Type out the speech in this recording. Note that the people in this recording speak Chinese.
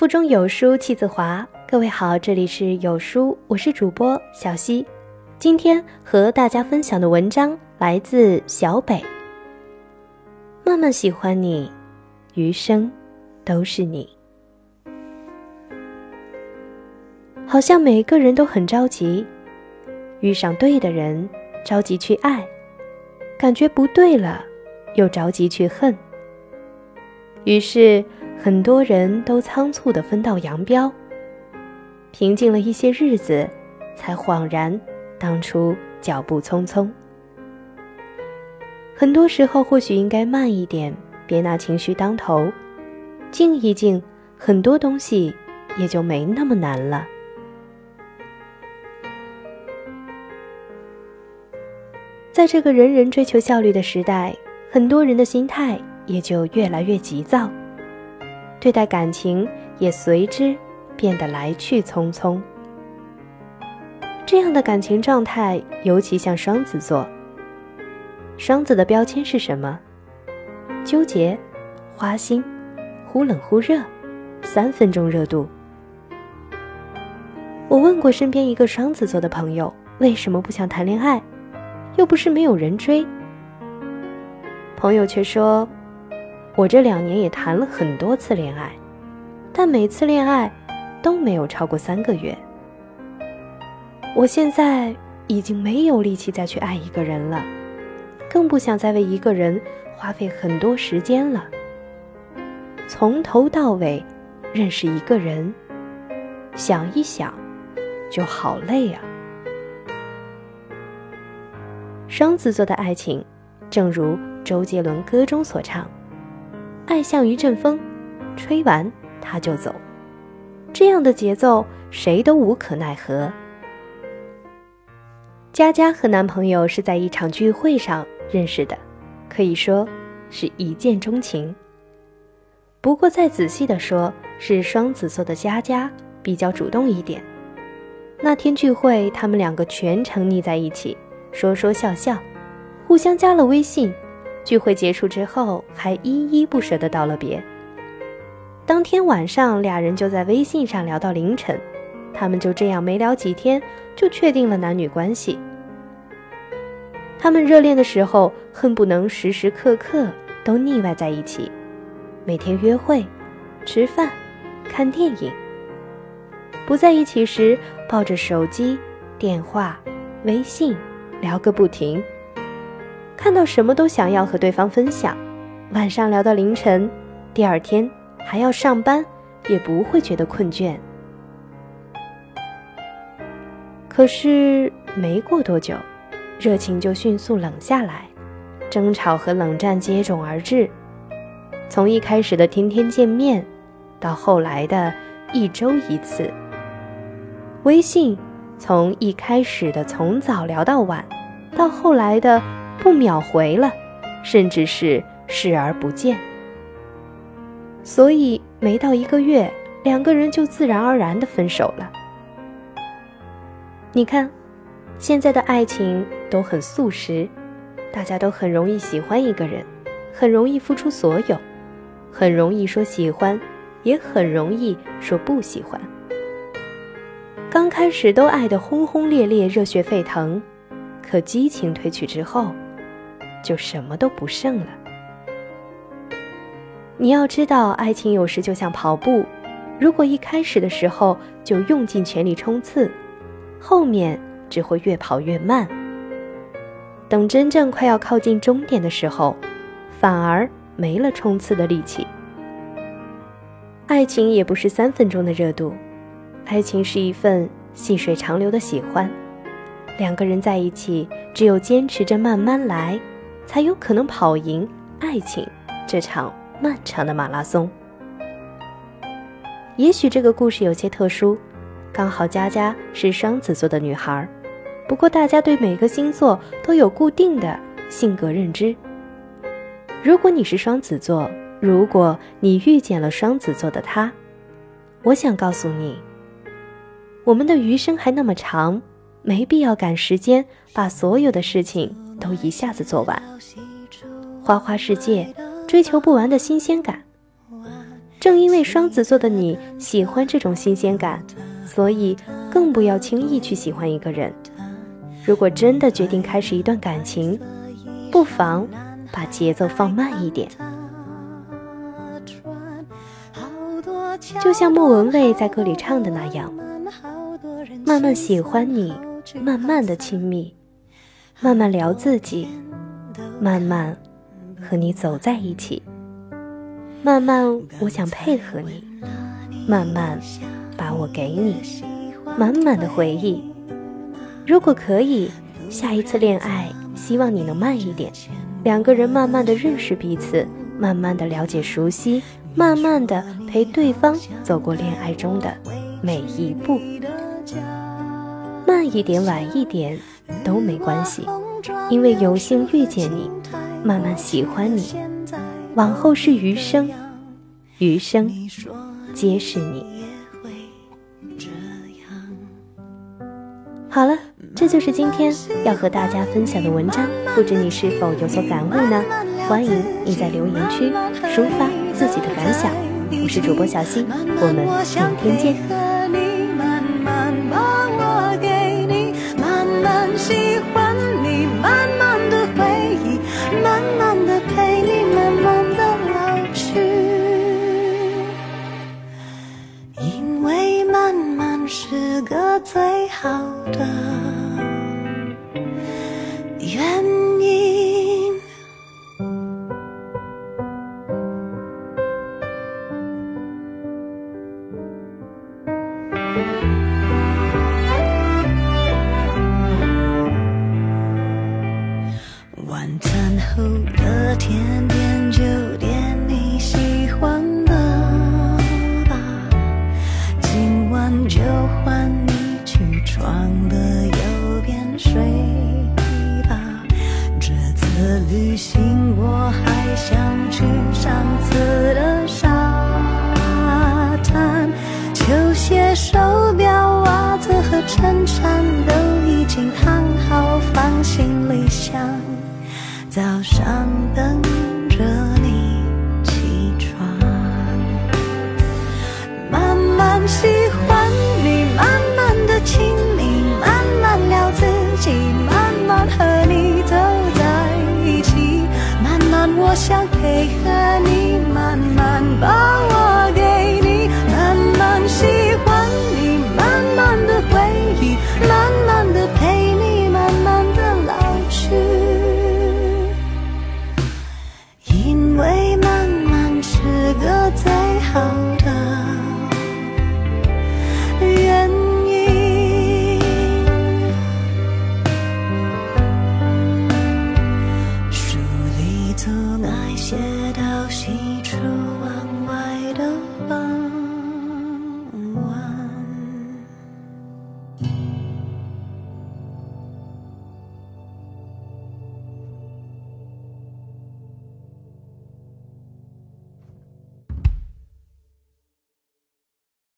腹中有书气自华。各位好，这里是有书，我是主播小溪。今天和大家分享的文章来自小北。慢慢喜欢你，余生都是你。好像每个人都很着急，遇上对的人，着急去爱；感觉不对了，又着急去恨。于是。很多人都仓促的分道扬镳，平静了一些日子，才恍然当初脚步匆匆。很多时候，或许应该慢一点，别拿情绪当头，静一静，很多东西也就没那么难了。在这个人人追求效率的时代，很多人的心态也就越来越急躁。对待感情也随之变得来去匆匆。这样的感情状态尤其像双子座。双子的标签是什么？纠结、花心、忽冷忽热，三分钟热度。我问过身边一个双子座的朋友，为什么不想谈恋爱？又不是没有人追。朋友却说。我这两年也谈了很多次恋爱，但每次恋爱都没有超过三个月。我现在已经没有力气再去爱一个人了，更不想再为一个人花费很多时间了。从头到尾认识一个人，想一想就好累啊。双子座的爱情，正如周杰伦歌中所唱。爱像一阵风，吹完他就走，这样的节奏谁都无可奈何。佳佳和男朋友是在一场聚会上认识的，可以说是一见钟情。不过再仔细的说，是双子座的佳佳比较主动一点。那天聚会，他们两个全程腻在一起，说说笑笑，互相加了微信。聚会结束之后，还依依不舍地道了别。当天晚上，俩人就在微信上聊到凌晨，他们就这样没聊几天，就确定了男女关系。他们热恋的时候，恨不能时时刻刻都腻歪在一起，每天约会、吃饭、看电影。不在一起时，抱着手机、电话、微信聊个不停。看到什么都想要和对方分享，晚上聊到凌晨，第二天还要上班，也不会觉得困倦。可是没过多久，热情就迅速冷下来，争吵和冷战接踵而至。从一开始的天天见面，到后来的一周一次，微信从一开始的从早聊到晚，到后来的。不秒回了，甚至是视而不见。所以没到一个月，两个人就自然而然的分手了。你看，现在的爱情都很速食，大家都很容易喜欢一个人，很容易付出所有，很容易说喜欢，也很容易说不喜欢。刚开始都爱得轰轰烈烈、热血沸腾，可激情褪去之后。就什么都不剩了。你要知道，爱情有时就像跑步，如果一开始的时候就用尽全力冲刺，后面只会越跑越慢。等真正快要靠近终点的时候，反而没了冲刺的力气。爱情也不是三分钟的热度，爱情是一份细水长流的喜欢。两个人在一起，只有坚持着慢慢来。才有可能跑赢爱情这场漫长的马拉松。也许这个故事有些特殊，刚好佳佳是双子座的女孩。不过大家对每个星座都有固定的性格认知。如果你是双子座，如果你遇见了双子座的他，我想告诉你，我们的余生还那么长，没必要赶时间把所有的事情。都一下子做完，花花世界，追求不完的新鲜感。正因为双子座的你喜欢这种新鲜感，所以更不要轻易去喜欢一个人。如果真的决定开始一段感情，不妨把节奏放慢一点。就像莫文蔚在歌里唱的那样，慢慢喜欢你，慢慢的亲密，慢慢聊自己，慢慢和你走在一起，慢慢我想配合你，慢慢把我给你，满满的回忆。如果可以，下一次恋爱，希望你能慢一点，两个人慢慢的认识彼此，慢慢的了解熟悉。慢慢的陪对方走过恋爱中的每一步，慢一点、晚一点都没关系，因为有幸遇见你，慢慢喜欢你，往后是余生，余生皆是你。好了，这就是今天要和大家分享的文章，不知你是否有所感悟呢？欢迎你在留言区抒发。自己的感想，我是主播小溪，我们明天见。为何你，慢慢把我。